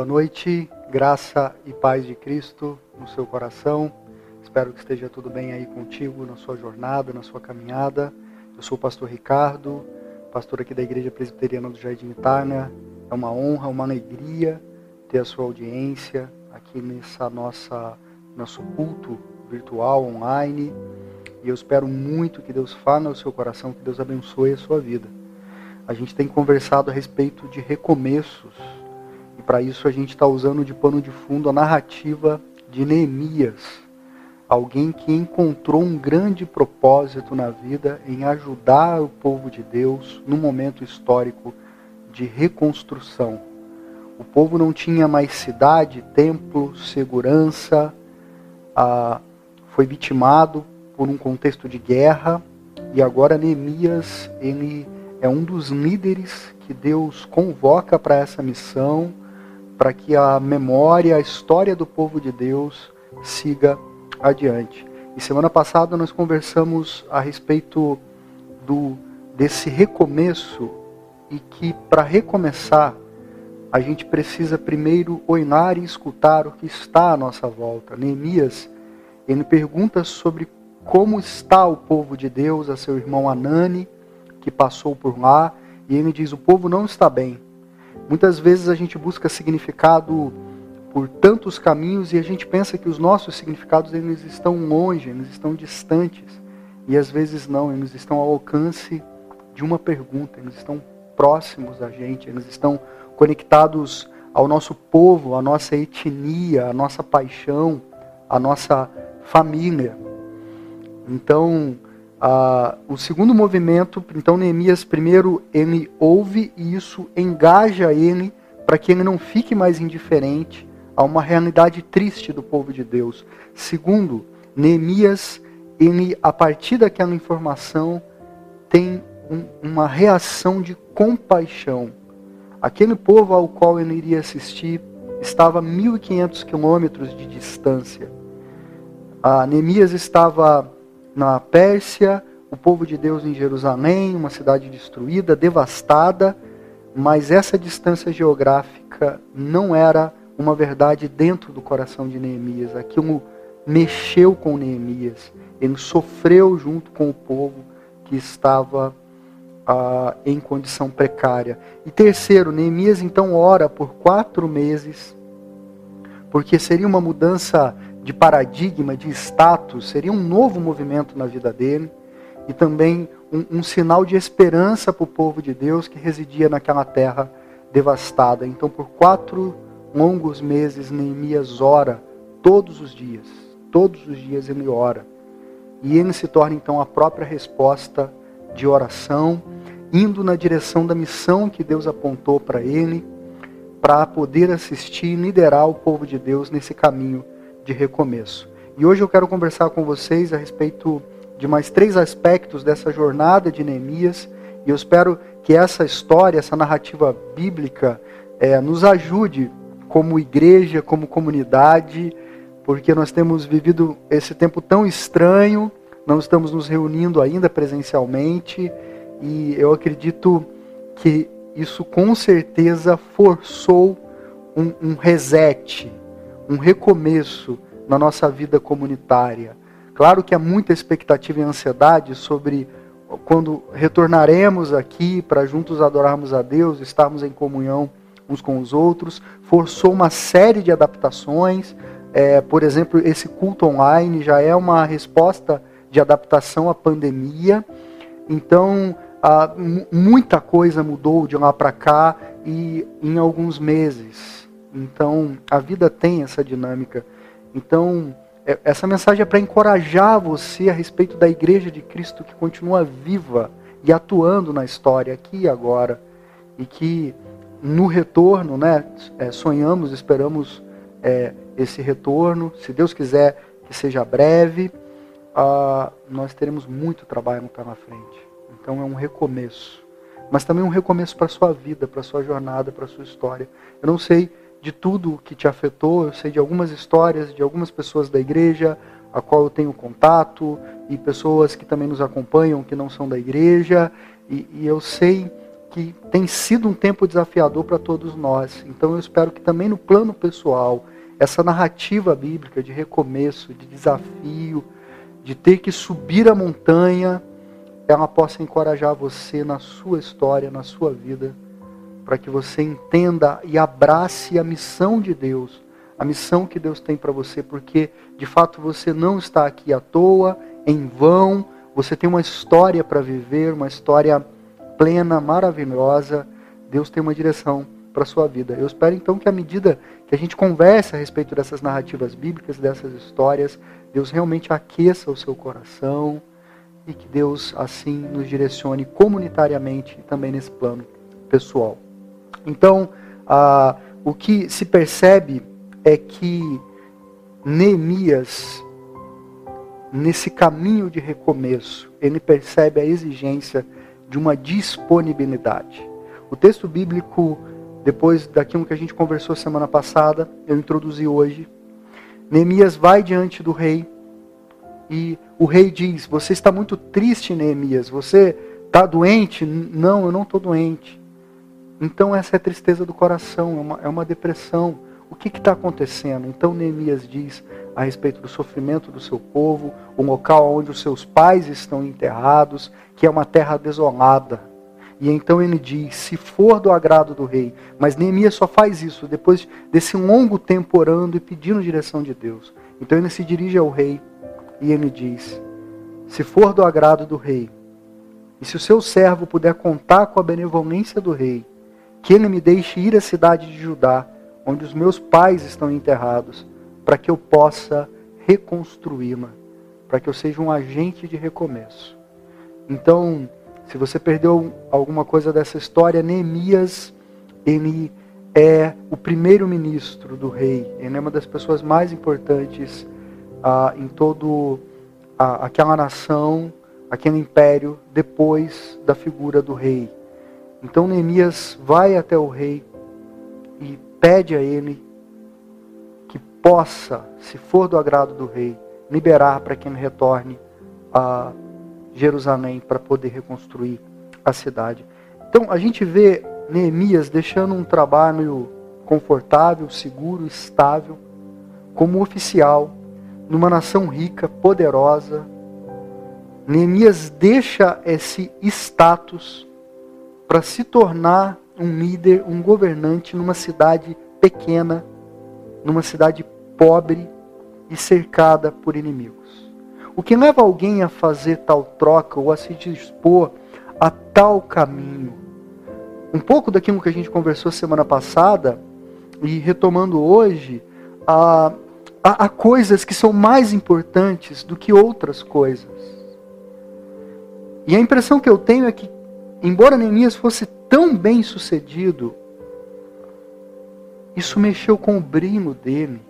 Boa noite, graça e paz de Cristo no seu coração. Espero que esteja tudo bem aí contigo na sua jornada, na sua caminhada. Eu sou o pastor Ricardo, pastor aqui da Igreja Presbiteriana do Jardim Itália. É uma honra, uma alegria ter a sua audiência aqui nessa nossa nosso culto virtual online. E eu espero muito que Deus fale no seu coração, que Deus abençoe a sua vida. A gente tem conversado a respeito de recomeços para isso a gente está usando de pano de fundo a narrativa de Neemias, alguém que encontrou um grande propósito na vida em ajudar o povo de Deus num momento histórico de reconstrução. O povo não tinha mais cidade, templo, segurança, ah, foi vitimado por um contexto de guerra e agora Neemias ele é um dos líderes que Deus convoca para essa missão para que a memória, a história do povo de Deus siga adiante. E semana passada nós conversamos a respeito do desse recomeço e que para recomeçar a gente precisa primeiro olhar e escutar o que está à nossa volta. Neemias, ele pergunta sobre como está o povo de Deus a seu irmão Anani, que passou por lá, e ele diz: o povo não está bem. Muitas vezes a gente busca significado por tantos caminhos e a gente pensa que os nossos significados eles estão longe, eles estão distantes. E às vezes não, eles estão ao alcance de uma pergunta, eles estão próximos da gente, eles estão conectados ao nosso povo, à nossa etnia, à nossa paixão, à nossa família. Então, ah, o segundo movimento, então Neemias primeiro ele ouve e isso engaja ele para que ele não fique mais indiferente a uma realidade triste do povo de Deus. Segundo, Neemias ele a partir daquela informação tem um, uma reação de compaixão. Aquele povo ao qual ele iria assistir estava a 1.500 quilômetros de distância. Ah, Neemias estava na Pérsia, o povo de Deus em Jerusalém, uma cidade destruída, devastada, mas essa distância geográfica não era uma verdade dentro do coração de Neemias. Aquilo mexeu com Neemias. Ele sofreu junto com o povo que estava ah, em condição precária. E terceiro, Neemias então ora por quatro meses, porque seria uma mudança de paradigma, de status, seria um novo movimento na vida dele e também um, um sinal de esperança para o povo de Deus que residia naquela terra devastada. Então, por quatro longos meses, Neemias ora todos os dias. Todos os dias ele ora. E ele se torna então a própria resposta de oração, indo na direção da missão que Deus apontou para ele, para poder assistir e liderar o povo de Deus nesse caminho de recomeço. E hoje eu quero conversar com vocês a respeito de mais três aspectos dessa jornada de Neemias. E eu espero que essa história, essa narrativa bíblica, é, nos ajude como igreja, como comunidade, porque nós temos vivido esse tempo tão estranho, não estamos nos reunindo ainda presencialmente, e eu acredito que isso com certeza forçou um, um reset, um recomeço na nossa vida comunitária. Claro que há muita expectativa e ansiedade sobre quando retornaremos aqui para juntos adorarmos a Deus, estarmos em comunhão uns com os outros. Forçou uma série de adaptações. É, por exemplo, esse culto online já é uma resposta de adaptação à pandemia. Então, muita coisa mudou de lá para cá e em alguns meses. Então, a vida tem essa dinâmica. Então, é, essa mensagem é para encorajar você a respeito da igreja de Cristo que continua viva e atuando na história aqui e agora. E que no retorno, né, é, sonhamos, esperamos é, esse retorno. Se Deus quiser que seja breve, ah, nós teremos muito trabalho pela frente. Então é um recomeço. Mas também um recomeço para sua vida, para sua jornada, para sua história. Eu não sei de tudo que te afetou. Eu sei de algumas histórias de algumas pessoas da igreja a qual eu tenho contato e pessoas que também nos acompanham que não são da igreja. E, e eu sei que tem sido um tempo desafiador para todos nós. Então eu espero que também no plano pessoal, essa narrativa bíblica de recomeço, de desafio, de ter que subir a montanha, ela possa encorajar você na sua história, na sua vida, para que você entenda e abrace a missão de Deus, a missão que Deus tem para você, porque de fato você não está aqui à toa, em vão, você tem uma história para viver, uma história plena, maravilhosa. Deus tem uma direção para a sua vida. Eu espero então que à medida que a gente conversa a respeito dessas narrativas bíblicas, dessas histórias, Deus realmente aqueça o seu coração e que Deus assim nos direcione comunitariamente e também nesse plano pessoal. Então, ah, o que se percebe é que Neemias, nesse caminho de recomeço, ele percebe a exigência de uma disponibilidade. O texto bíblico, depois daquilo que a gente conversou semana passada, eu introduzi hoje. Neemias vai diante do rei e o rei diz: Você está muito triste, Neemias. Você está doente? Não, eu não estou doente. Então, essa é tristeza do coração, é uma, é uma depressão. O que está acontecendo? Então, Neemias diz a respeito do sofrimento do seu povo, o local onde os seus pais estão enterrados, que é uma terra desolada. E então ele diz: se for do agrado do rei. Mas Neemias só faz isso depois desse longo tempo orando e pedindo direção de Deus. Então ele se dirige ao rei e ele diz: se for do agrado do rei, e se o seu servo puder contar com a benevolência do rei, que ele me deixe ir à cidade de Judá, onde os meus pais estão enterrados, para que eu possa reconstruí-la, para que eu seja um agente de recomeço. Então, se você perdeu alguma coisa dessa história, Neemias, ele é o primeiro ministro do rei, ele é uma das pessoas mais importantes ah, em todo ah, aquela nação, aquele império, depois da figura do rei. Então Neemias vai até o rei e pede a ele possa, se for do agrado do rei, liberar para que ele retorne a Jerusalém para poder reconstruir a cidade. Então a gente vê Neemias deixando um trabalho confortável, seguro, estável, como oficial, numa nação rica, poderosa. Neemias deixa esse status para se tornar um líder, um governante numa cidade pequena, numa cidade pobre e cercada por inimigos. O que leva alguém a fazer tal troca ou a se dispor a tal caminho? Um pouco daquilo que a gente conversou semana passada e retomando hoje, há, há, há coisas que são mais importantes do que outras coisas. E a impressão que eu tenho é que, embora Neemias fosse tão bem sucedido, isso mexeu com o brilho dele,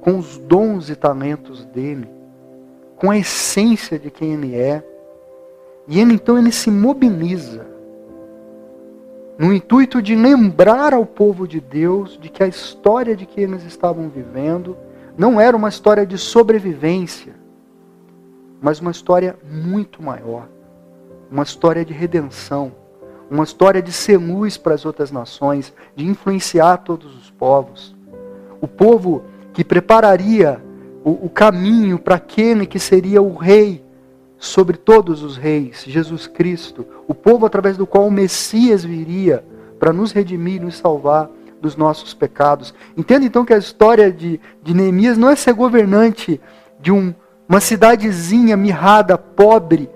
com os dons e talentos dele, com a essência de quem ele é. E ele então ele se mobiliza no intuito de lembrar ao povo de Deus de que a história de que eles estavam vivendo não era uma história de sobrevivência, mas uma história muito maior, uma história de redenção uma história de ser luz para as outras nações, de influenciar todos os povos. O povo que prepararia o, o caminho para aquele que seria o rei sobre todos os reis, Jesus Cristo, o povo através do qual o Messias viria para nos redimir e nos salvar dos nossos pecados. Entenda então que a história de, de Neemias não é ser governante de um, uma cidadezinha mirrada, pobre,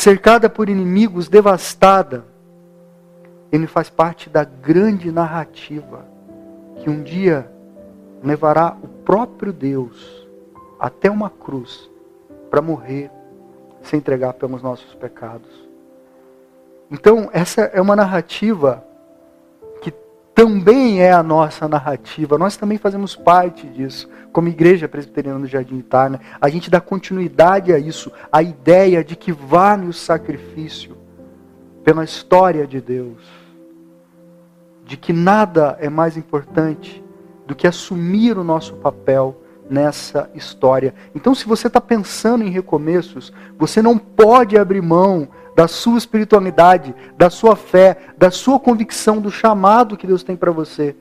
cercada por inimigos, devastada ele faz parte da grande narrativa que um dia levará o próprio Deus até uma cruz para morrer, se entregar pelos nossos pecados. Então, essa é uma narrativa também é a nossa narrativa. Nós também fazemos parte disso, como Igreja Presbiteriana do Jardim Itália. A gente dá continuidade a isso, a ideia de que vale o sacrifício pela história de Deus de que nada é mais importante do que assumir o nosso papel nessa história. Então, se você está pensando em recomeços, você não pode abrir mão da sua espiritualidade, da sua fé, da sua convicção do chamado que Deus tem para você.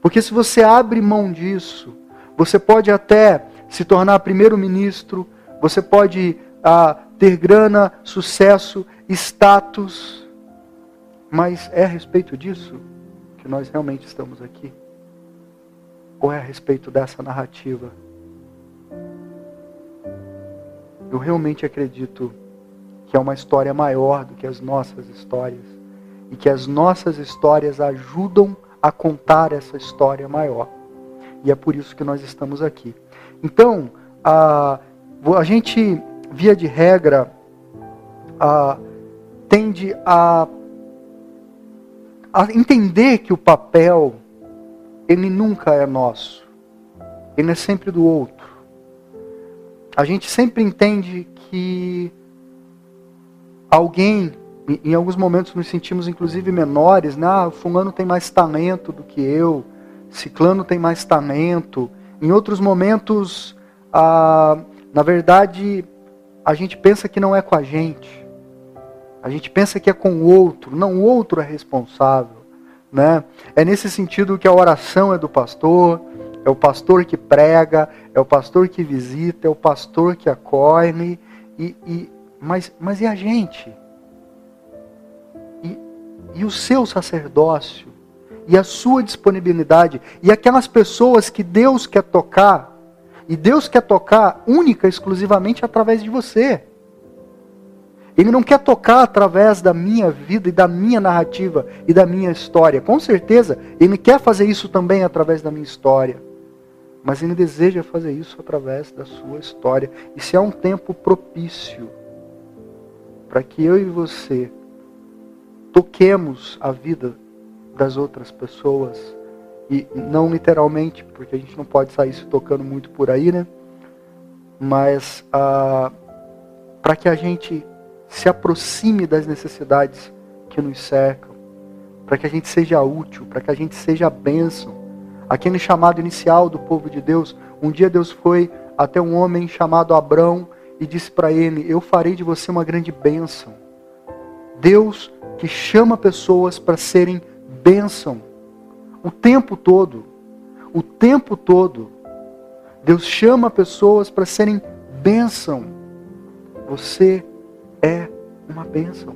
Porque se você abre mão disso, você pode até se tornar primeiro-ministro, você pode ah, ter grana, sucesso, status, mas é a respeito disso que nós realmente estamos aqui? Ou é a respeito dessa narrativa? Eu realmente acredito que é uma história maior do que as nossas histórias e que as nossas histórias ajudam a contar essa história maior. E é por isso que nós estamos aqui. Então, a, a gente, via de regra, a, tende a, a entender que o papel, ele nunca é nosso. Ele é sempre do outro. A gente sempre entende que alguém, em alguns momentos nos sentimos inclusive menores, né? Ah, fulano tem mais talento do que eu, ciclano tem mais talento. Em outros momentos, ah, na verdade, a gente pensa que não é com a gente. A gente pensa que é com o outro. Não, o outro é responsável. Né? É nesse sentido que a oração é do pastor, é o pastor que prega, é o pastor que visita, é o pastor que acolhe. E, e, mas, mas e a gente? E, e o seu sacerdócio? E a sua disponibilidade? E aquelas pessoas que Deus quer tocar? E Deus quer tocar única, exclusivamente através de você. Ele não quer tocar através da minha vida e da minha narrativa e da minha história. Com certeza, ele quer fazer isso também através da minha história. Mas ele deseja fazer isso através da sua história. E se há um tempo propício para que eu e você toquemos a vida das outras pessoas, e não literalmente, porque a gente não pode sair se tocando muito por aí, né? Mas ah, para que a gente se aproxime das necessidades que nos cercam, para que a gente seja útil, para que a gente seja bênção. Aquele chamado inicial do povo de Deus, um dia Deus foi até um homem chamado Abrão e disse para ele: Eu farei de você uma grande bênção. Deus que chama pessoas para serem bênção o tempo todo. O tempo todo. Deus chama pessoas para serem bênção. Você é uma bênção.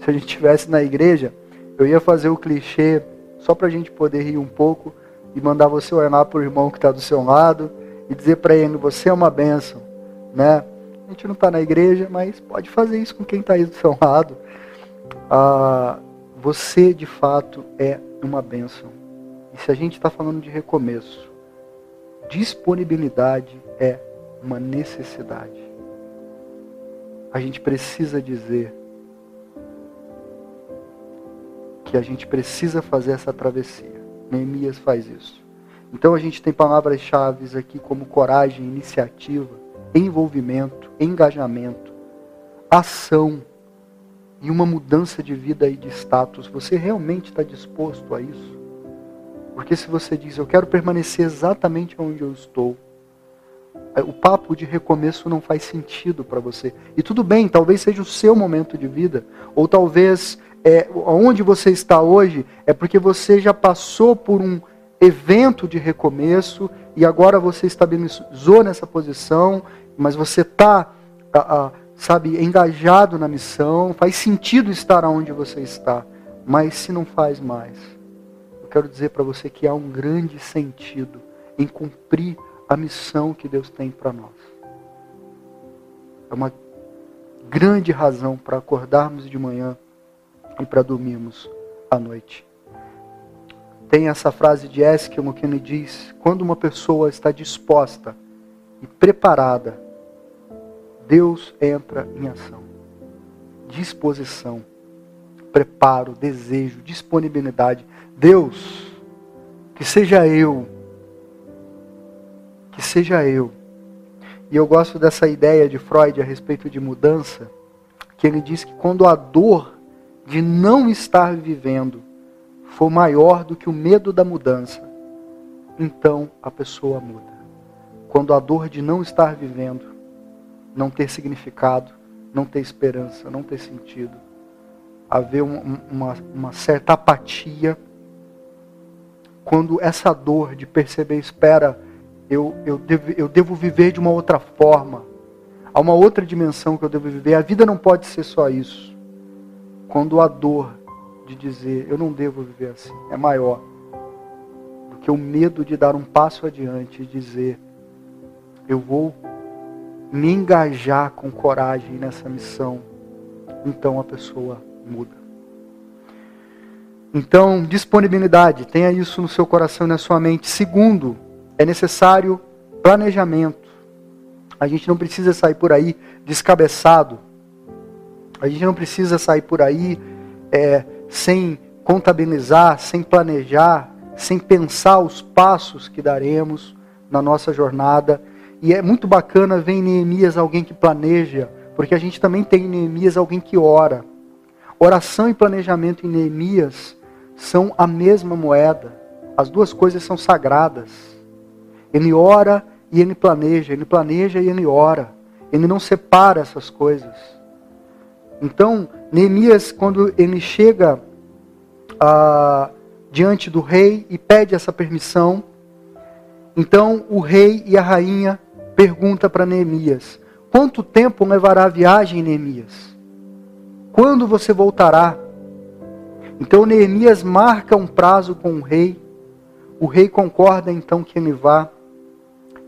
Se a gente estivesse na igreja, eu ia fazer o clichê só para a gente poder rir um pouco e mandar você olhar para o irmão que está do seu lado e dizer para ele: Você é uma bênção. Né? A gente não está na igreja, mas pode fazer isso com quem está aí do seu lado. Ah, você de fato é uma bênção. E se a gente está falando de recomeço, disponibilidade é uma necessidade a gente precisa dizer que a gente precisa fazer essa travessia. Neemias faz isso. Então a gente tem palavras-chave aqui como coragem, iniciativa, envolvimento, engajamento, ação e uma mudança de vida e de status. Você realmente está disposto a isso? Porque se você diz, eu quero permanecer exatamente onde eu estou, é, o papo de recomeço não faz sentido para você. E tudo bem, talvez seja o seu momento de vida, ou talvez é, onde você está hoje é porque você já passou por um evento de recomeço e agora você estabilizou nessa posição, mas você está, sabe, engajado na missão, faz sentido estar onde você está, mas se não faz mais, eu quero dizer para você que há um grande sentido em cumprir a missão que Deus tem para nós. É uma grande razão para acordarmos de manhã e para dormirmos à noite. Tem essa frase de Eskimo que ele diz: quando uma pessoa está disposta e preparada, Deus entra em ação. Disposição, preparo, desejo, disponibilidade. Deus, que seja eu que seja eu. E eu gosto dessa ideia de Freud a respeito de mudança, que ele diz que quando a dor de não estar vivendo for maior do que o medo da mudança, então a pessoa muda. Quando a dor de não estar vivendo, não ter significado, não ter esperança, não ter sentido. Haver um, uma, uma certa apatia quando essa dor de perceber, espera, eu, eu, devo, eu devo viver de uma outra forma. Há uma outra dimensão que eu devo viver. A vida não pode ser só isso. Quando a dor de dizer eu não devo viver assim é maior do que o medo de dar um passo adiante e dizer eu vou me engajar com coragem nessa missão, então a pessoa muda. Então, disponibilidade, tenha isso no seu coração e na sua mente. Segundo, é necessário planejamento. A gente não precisa sair por aí descabeçado. A gente não precisa sair por aí é, sem contabilizar, sem planejar, sem pensar os passos que daremos na nossa jornada e é muito bacana ver em Neemias alguém que planeja, porque a gente também tem em Neemias alguém que ora. Oração e planejamento em Neemias são a mesma moeda. As duas coisas são sagradas. Ele ora e ele planeja, ele planeja e ele ora. Ele não separa essas coisas. Então, Neemias, quando ele chega ah, diante do rei e pede essa permissão, então o rei e a rainha pergunta para Neemias: Quanto tempo levará a viagem, Neemias? Quando você voltará? Então Neemias marca um prazo com o rei. O rei concorda então que ele vá.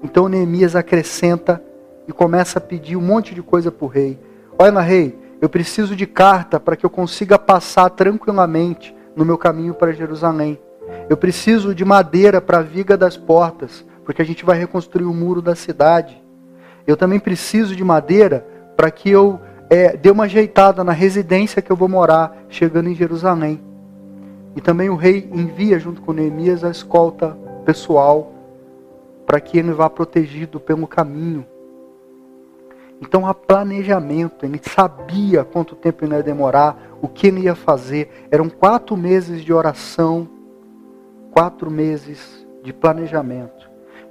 Então Neemias acrescenta e começa a pedir um monte de coisa para o rei. Olha, rei, eu preciso de carta para que eu consiga passar tranquilamente no meu caminho para Jerusalém. Eu preciso de madeira para a viga das portas porque a gente vai reconstruir o muro da cidade. Eu também preciso de madeira para que eu é, dê uma ajeitada na residência que eu vou morar, chegando em Jerusalém. E também o rei envia, junto com Neemias, a escolta pessoal, para que ele vá protegido pelo caminho. Então há planejamento, ele sabia quanto tempo ele ia demorar, o que ele ia fazer. Eram quatro meses de oração, quatro meses de planejamento.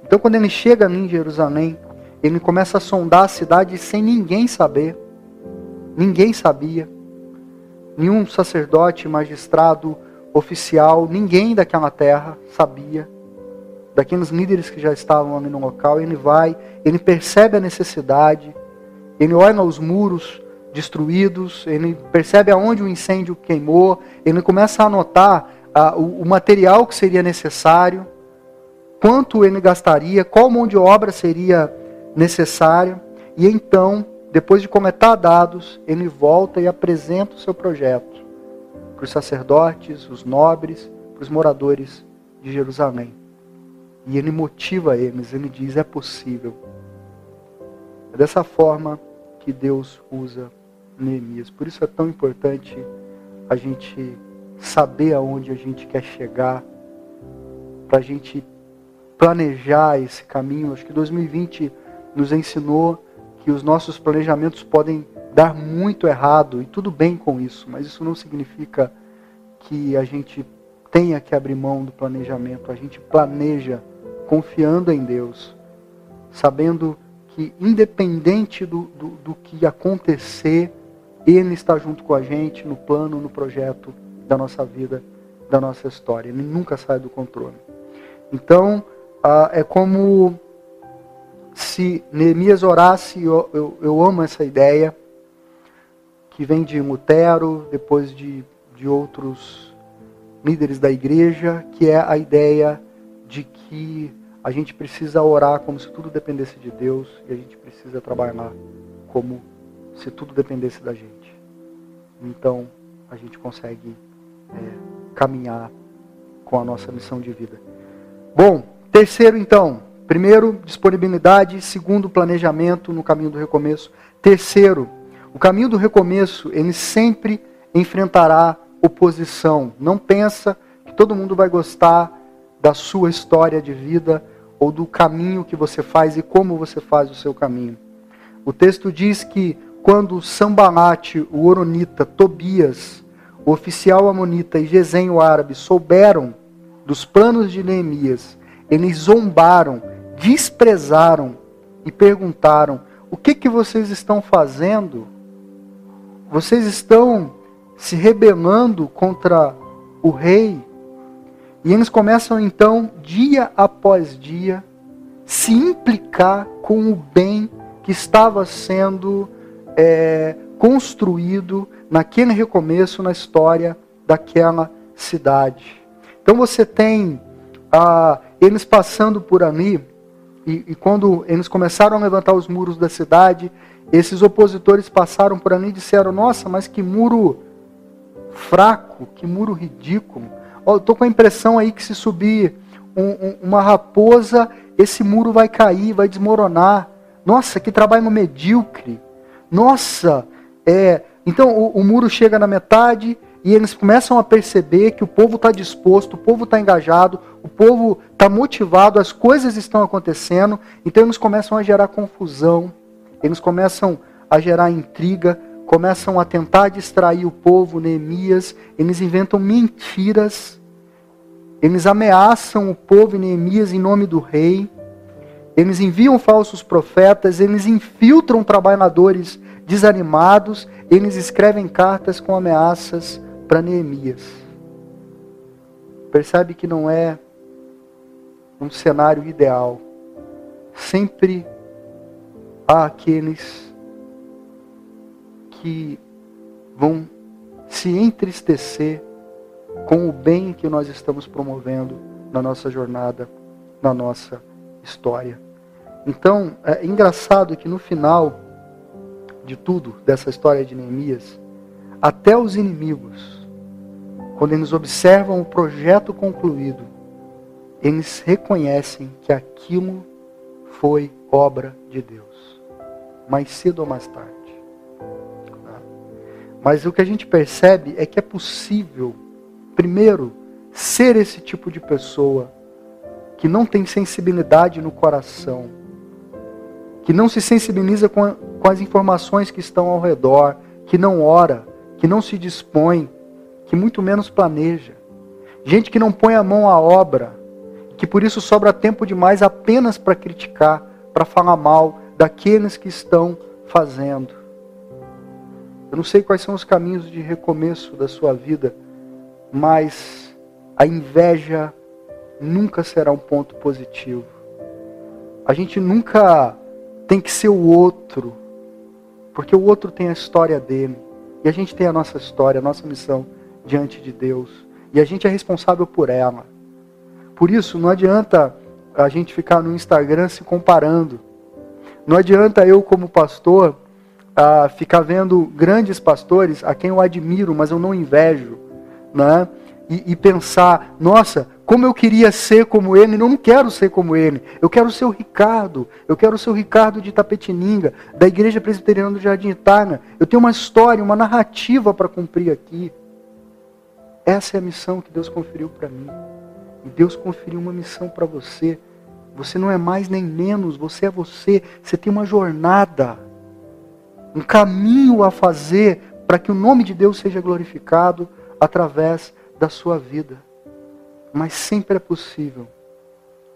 Então, quando ele chega em Jerusalém, ele começa a sondar a cidade sem ninguém saber. Ninguém sabia. Nenhum sacerdote, magistrado, oficial, ninguém daquela terra sabia. Daqueles líderes que já estavam ali no local, ele vai, ele percebe a necessidade, ele olha os muros destruídos, ele percebe aonde o incêndio queimou, ele começa a anotar ah, o, o material que seria necessário quanto ele gastaria, qual mão de obra seria necessária, e então, depois de coletar dados, ele volta e apresenta o seu projeto para os sacerdotes, os nobres, para os moradores de Jerusalém. E ele motiva eles, ele diz: é possível. É dessa forma que Deus usa Neemias. Por isso é tão importante a gente saber aonde a gente quer chegar, para a gente planejar esse caminho. Acho que 2020 nos ensinou que os nossos planejamentos podem dar muito errado e tudo bem com isso, mas isso não significa que a gente tenha que abrir mão do planejamento. A gente planeja confiando em Deus, sabendo que independente do, do, do que acontecer, Ele está junto com a gente no plano, no projeto da nossa vida, da nossa história. Ele nunca sai do controle. Então, ah, é como se Neemias orasse, eu, eu, eu, amo essa ideia, que vem de Lutero, depois de, de outros líderes da igreja, que é a ideia de que a gente precisa orar como se tudo dependesse de Deus e a gente precisa trabalhar como se tudo dependesse da gente. Então, a gente consegue é, caminhar com a nossa missão de vida. Bom, Terceiro, então, primeiro, disponibilidade. Segundo, planejamento no caminho do recomeço. Terceiro, o caminho do recomeço, ele sempre enfrentará oposição. Não pensa que todo mundo vai gostar da sua história de vida ou do caminho que você faz e como você faz o seu caminho. O texto diz que quando Sambalate, o Oronita, Tobias, o oficial amonita e Gesem, o árabe, souberam dos planos de Neemias eles zombaram, desprezaram e perguntaram: O que, que vocês estão fazendo vocês estão se rebelando contra o rei. E eles começam então, dia após dia, se implicar com o bem que estava sendo é, construído naquele recomeço na história daquela cidade. Então você tem ah, eles passando por ali, e, e quando eles começaram a levantar os muros da cidade, esses opositores passaram por ali e disseram: Nossa, mas que muro fraco, que muro ridículo. Estou com a impressão aí que se subir um, um, uma raposa, esse muro vai cair, vai desmoronar. Nossa, que trabalho medíocre. Nossa, é. Então o, o muro chega na metade e eles começam a perceber que o povo está disposto, o povo está engajado, o povo está motivado, as coisas estão acontecendo. Então eles começam a gerar confusão, eles começam a gerar intriga, começam a tentar distrair o povo, Neemias, eles inventam mentiras, eles ameaçam o povo e Neemias em nome do rei, eles enviam falsos profetas, eles infiltram trabalhadores desanimados, eles escrevem cartas com ameaças para Neemias. Percebe que não é um cenário ideal. Sempre há aqueles que vão se entristecer com o bem que nós estamos promovendo na nossa jornada, na nossa história. Então, é engraçado que no final de tudo, dessa história de Neemias, até os inimigos, quando eles observam o projeto concluído, eles reconhecem que aquilo foi obra de Deus, mais cedo ou mais tarde. Mas o que a gente percebe é que é possível, primeiro, ser esse tipo de pessoa que não tem sensibilidade no coração, que não se sensibiliza com, com as informações que estão ao redor, que não ora, que não se dispõe, que muito menos planeja. Gente que não põe a mão à obra, que por isso sobra tempo demais apenas para criticar, para falar mal daqueles que estão fazendo. Eu não sei quais são os caminhos de recomeço da sua vida, mas a inveja nunca será um ponto positivo. A gente nunca tem que ser o outro, porque o outro tem a história dele, e a gente tem a nossa história, a nossa missão diante de Deus, e a gente é responsável por ela. Por isso, não adianta a gente ficar no Instagram se comparando. Não adianta eu, como pastor, a ficar vendo grandes pastores a quem eu admiro, mas eu não invejo, né? E, e, pensar, nossa, como eu queria ser como ele, eu não quero ser como ele. Eu quero ser o Ricardo, eu quero ser o Ricardo de Tapetininga, da Igreja Presbiteriana do Jardim Itália. Eu tenho uma história, uma narrativa para cumprir aqui. Essa é a missão que Deus conferiu para mim. E Deus conferiu uma missão para você. Você não é mais nem menos, você é você. Você tem uma jornada um caminho a fazer para que o nome de Deus seja glorificado através da sua vida. Mas sempre é possível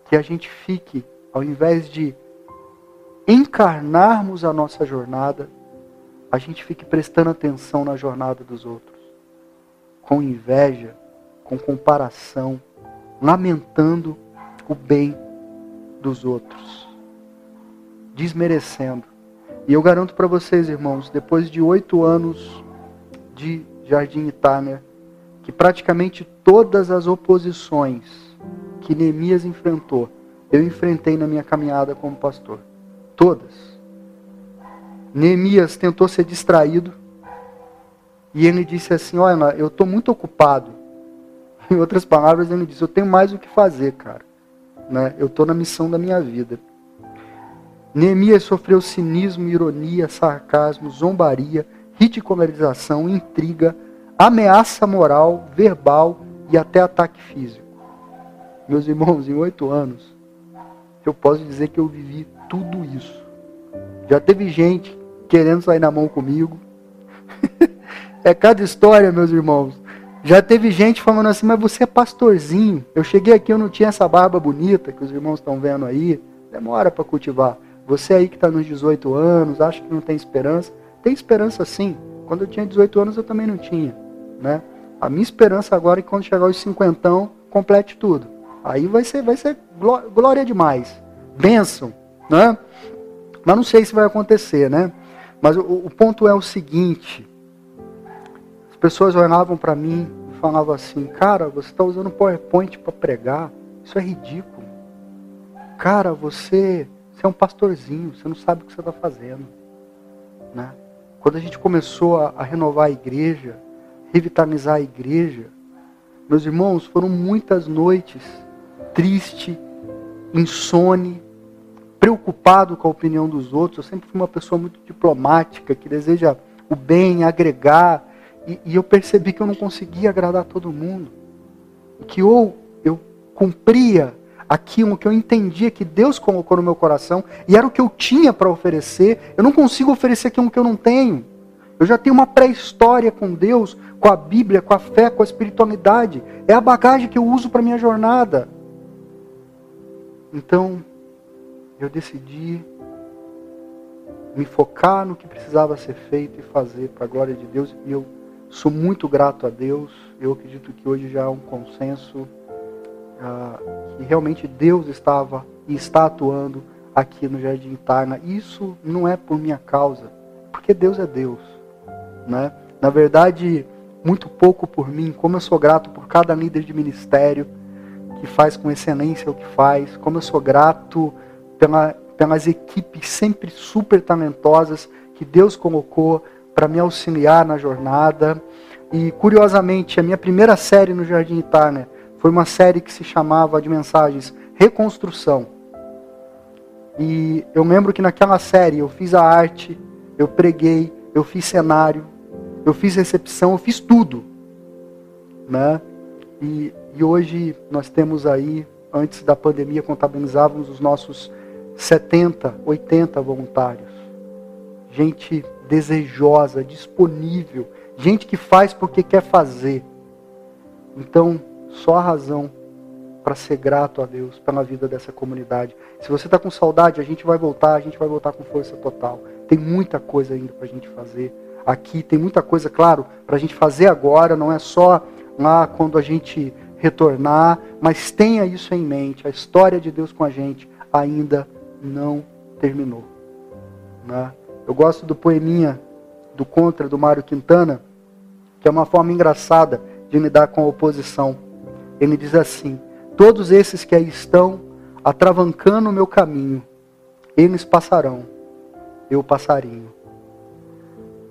que a gente fique, ao invés de encarnarmos a nossa jornada, a gente fique prestando atenção na jornada dos outros, com inveja, com comparação, lamentando o bem dos outros, desmerecendo. E eu garanto para vocês, irmãos, depois de oito anos de Jardim Itália, que praticamente todas as oposições que Neemias enfrentou, eu enfrentei na minha caminhada como pastor. Todas. Neemias tentou ser distraído e ele disse assim: Olha, eu estou muito ocupado. Em outras palavras, ele disse: Eu tenho mais o que fazer, cara. Né? Eu estou na missão da minha vida. Neemias sofreu cinismo, ironia, sarcasmo, zombaria, ridicularização, intriga, ameaça moral, verbal e até ataque físico. Meus irmãos, em oito anos, eu posso dizer que eu vivi tudo isso. Já teve gente querendo sair na mão comigo. é cada história, meus irmãos. Já teve gente falando assim, mas você é pastorzinho. Eu cheguei aqui, eu não tinha essa barba bonita que os irmãos estão vendo aí. Demora para cultivar. Você aí que está nos 18 anos, acha que não tem esperança. Tem esperança sim, Quando eu tinha 18 anos eu também não tinha, né? A minha esperança agora é que quando chegar aos cinquentão, complete tudo. Aí vai ser, vai ser glória demais. Bênção, né? Mas não sei se vai acontecer, né? Mas o, o ponto é o seguinte: pessoas olhavam para mim e falavam assim, cara, você está usando PowerPoint para pregar, isso é ridículo. Cara, você, você é um pastorzinho, você não sabe o que você está fazendo, né? Quando a gente começou a, a renovar a igreja, revitalizar a igreja, meus irmãos, foram muitas noites triste, insone, preocupado com a opinião dos outros. Eu sempre fui uma pessoa muito diplomática, que deseja o bem, agregar, e, e eu percebi que eu não conseguia agradar todo mundo. Que ou eu cumpria aquilo que eu entendia que Deus colocou no meu coração e era o que eu tinha para oferecer, eu não consigo oferecer aquilo que eu não tenho. Eu já tenho uma pré-história com Deus, com a Bíblia, com a fé, com a espiritualidade. É a bagagem que eu uso para minha jornada. Então, eu decidi me focar no que precisava ser feito e fazer para a glória de Deus. E eu sou muito grato a Deus. Eu acredito que hoje já há um consenso ah, que realmente Deus estava e está atuando aqui no Jardim Tarna. Isso não é por minha causa, porque Deus é Deus. Né? Na verdade, muito pouco por mim, como eu sou grato por cada líder de ministério que faz com excelência o que faz, como eu sou grato pela, pelas equipes sempre super talentosas que Deus colocou para me auxiliar na jornada. E curiosamente, a minha primeira série no Jardim Itália foi uma série que se chamava de mensagens Reconstrução. E eu lembro que naquela série eu fiz a arte, eu preguei, eu fiz cenário, eu fiz recepção, eu fiz tudo. Né? E, e hoje nós temos aí, antes da pandemia, contabilizávamos os nossos 70, 80 voluntários. Gente desejosa, disponível, gente que faz porque quer fazer. Então, só a razão para ser grato a Deus pela vida dessa comunidade. Se você está com saudade, a gente vai voltar, a gente vai voltar com força total. Tem muita coisa ainda para a gente fazer aqui, tem muita coisa, claro, para a gente fazer agora, não é só lá quando a gente retornar, mas tenha isso em mente. A história de Deus com a gente ainda não terminou. Né? Eu gosto do poeminha do Contra do Mário Quintana, que é uma forma engraçada de lidar com a oposição. Ele diz assim: Todos esses que aí estão atravancando o meu caminho, eles passarão, eu passarinho.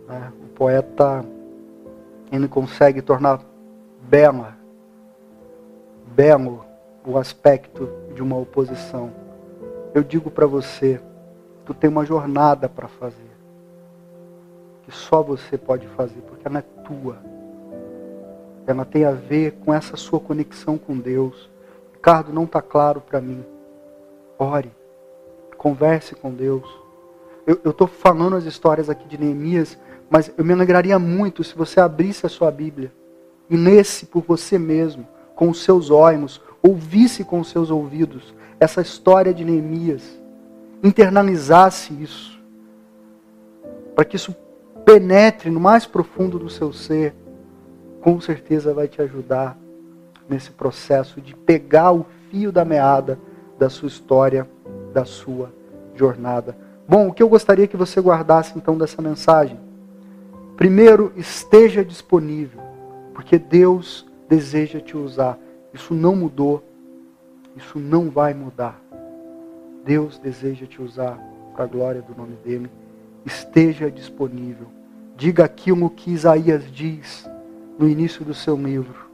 É, o poeta ele consegue tornar bela, belo o aspecto de uma oposição. Eu digo para você, tu tem uma jornada para fazer, que só você pode fazer, porque ela é tua ela tem a ver com essa sua conexão com Deus. Ricardo, não está claro para mim. Ore, converse com Deus. Eu estou falando as histórias aqui de Neemias, mas eu me alegraria muito se você abrisse a sua Bíblia e lesse por você mesmo, com os seus olhos, ouvisse com os seus ouvidos essa história de Neemias, internalizasse isso, para que isso penetre no mais profundo do seu ser com certeza vai te ajudar nesse processo de pegar o fio da meada da sua história, da sua jornada. Bom, o que eu gostaria que você guardasse então dessa mensagem? Primeiro, esteja disponível, porque Deus deseja te usar. Isso não mudou, isso não vai mudar. Deus deseja te usar para a glória do nome dele. Esteja disponível. Diga aquilo que Isaías diz no início do seu livro,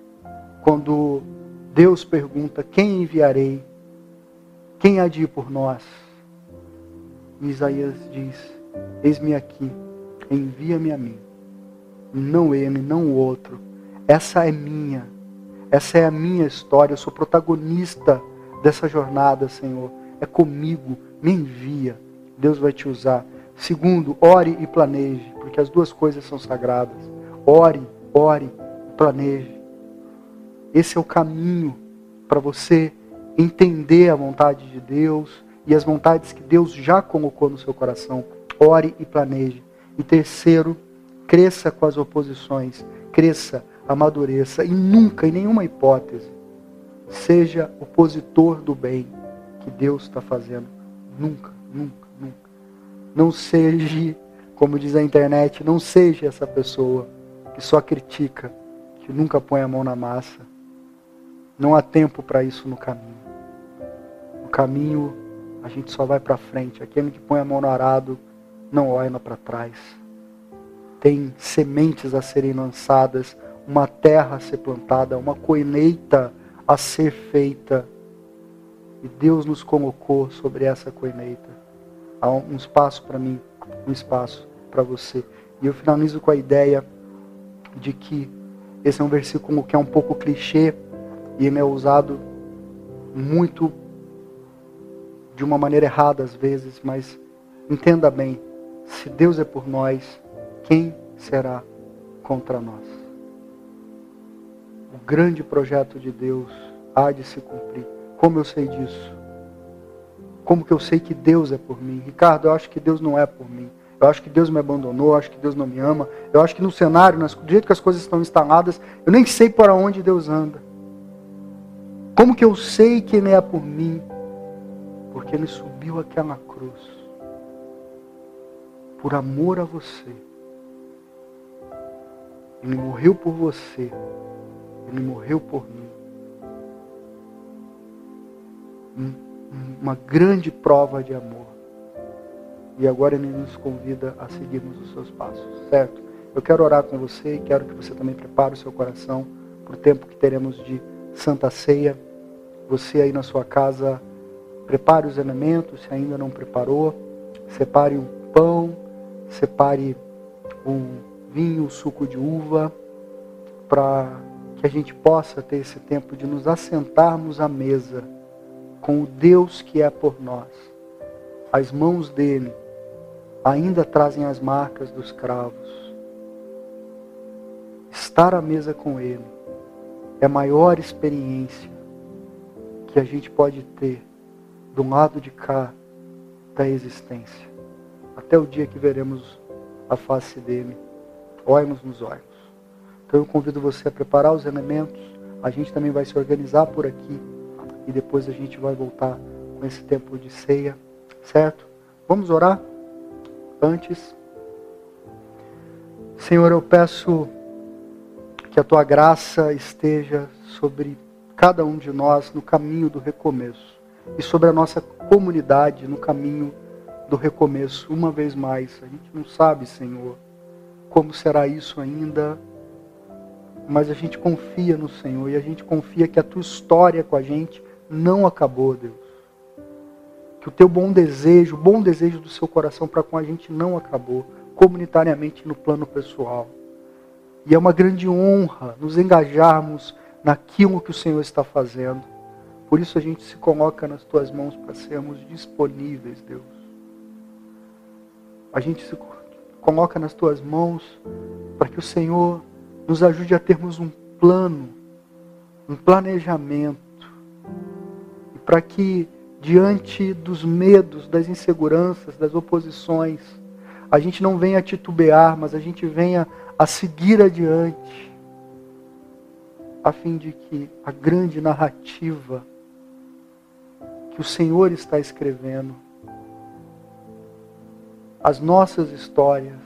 quando Deus pergunta: Quem enviarei? Quem há de ir por nós? E Isaías diz: Eis-me aqui, envia-me a mim. Não ele, não o outro. Essa é minha. Essa é a minha história. Eu sou protagonista dessa jornada, Senhor. É comigo. Me envia. Deus vai te usar. Segundo, ore e planeje, porque as duas coisas são sagradas. Ore ore, planeje. Esse é o caminho para você entender a vontade de Deus e as vontades que Deus já colocou no seu coração. Ore e planeje. E terceiro, cresça com as oposições, cresça, amadureça e nunca, em nenhuma hipótese, seja opositor do bem que Deus está fazendo. Nunca, nunca, nunca. Não seja, como diz a internet, não seja essa pessoa que só critica, que nunca põe a mão na massa. Não há tempo para isso no caminho. No caminho, a gente só vai para frente. Aquele que põe a mão no arado não olha para trás. Tem sementes a serem lançadas, uma terra a ser plantada, uma colheita a ser feita. E Deus nos colocou sobre essa colheita. Há um espaço para mim, um espaço para você. E eu finalizo com a ideia de que esse é um versículo que é um pouco clichê e ele é usado muito de uma maneira errada às vezes, mas entenda bem, se Deus é por nós, quem será contra nós? O grande projeto de Deus há de se cumprir. Como eu sei disso? Como que eu sei que Deus é por mim? Ricardo, eu acho que Deus não é por mim. Eu acho que Deus me abandonou, eu acho que Deus não me ama. Eu acho que no cenário, do jeito que as coisas estão instaladas, eu nem sei para onde Deus anda. Como que eu sei que Ele é por mim? Porque Ele subiu aquela cruz. Por amor a você. Ele morreu por você. Ele morreu por mim. Uma grande prova de amor. E agora Ele nos convida a seguirmos os seus passos, certo? Eu quero orar com você e quero que você também prepare o seu coração para o tempo que teremos de Santa Ceia. Você aí na sua casa, prepare os elementos, se ainda não preparou. Separe um pão, separe um vinho, um suco de uva, para que a gente possa ter esse tempo de nos assentarmos à mesa com o Deus que é por nós. As mãos dele ainda trazem as marcas dos cravos. Estar à mesa com Ele é a maior experiência que a gente pode ter do lado de cá da existência. Até o dia que veremos a face dele, olhos nos olhos. Então eu convido você a preparar os elementos. A gente também vai se organizar por aqui e depois a gente vai voltar com esse tempo de ceia, certo? Vamos orar? antes. Senhor, eu peço que a tua graça esteja sobre cada um de nós no caminho do recomeço e sobre a nossa comunidade no caminho do recomeço. Uma vez mais, a gente não sabe, Senhor, como será isso ainda, mas a gente confia no Senhor e a gente confia que a tua história com a gente não acabou, Deus que o teu bom desejo, o bom desejo do seu coração para com a gente não acabou, comunitariamente no plano pessoal. E é uma grande honra nos engajarmos naquilo que o Senhor está fazendo. Por isso a gente se coloca nas tuas mãos para sermos disponíveis, Deus. A gente se coloca nas tuas mãos para que o Senhor nos ajude a termos um plano, um planejamento, para que diante dos medos, das inseguranças, das oposições. A gente não venha titubear, mas a gente venha a seguir adiante, a fim de que a grande narrativa que o Senhor está escrevendo, as nossas histórias,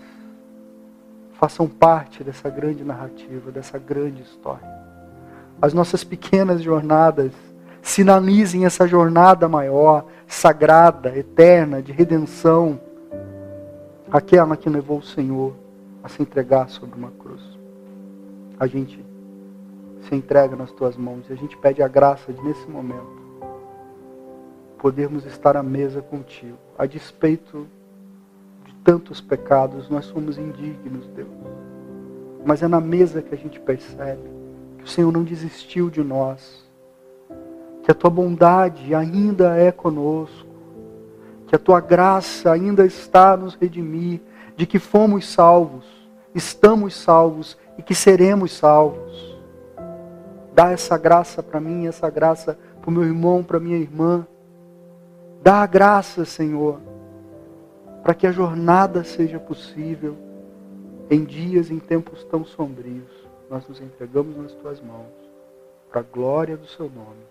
façam parte dessa grande narrativa, dessa grande história. As nossas pequenas jornadas sinalizem essa jornada maior, sagrada, eterna, de redenção, aquela que levou o Senhor a se entregar sobre uma cruz. A gente se entrega nas tuas mãos e a gente pede a graça de, nesse momento, podermos estar à mesa contigo. A despeito de tantos pecados, nós somos indignos, Deus. Mas é na mesa que a gente percebe que o Senhor não desistiu de nós que a tua bondade ainda é conosco, que a tua graça ainda está nos redimir, de que fomos salvos, estamos salvos e que seremos salvos. Dá essa graça para mim, essa graça para o meu irmão, para minha irmã. Dá a graça, Senhor, para que a jornada seja possível em dias, em tempos tão sombrios, nós nos entregamos nas tuas mãos, para a glória do seu nome.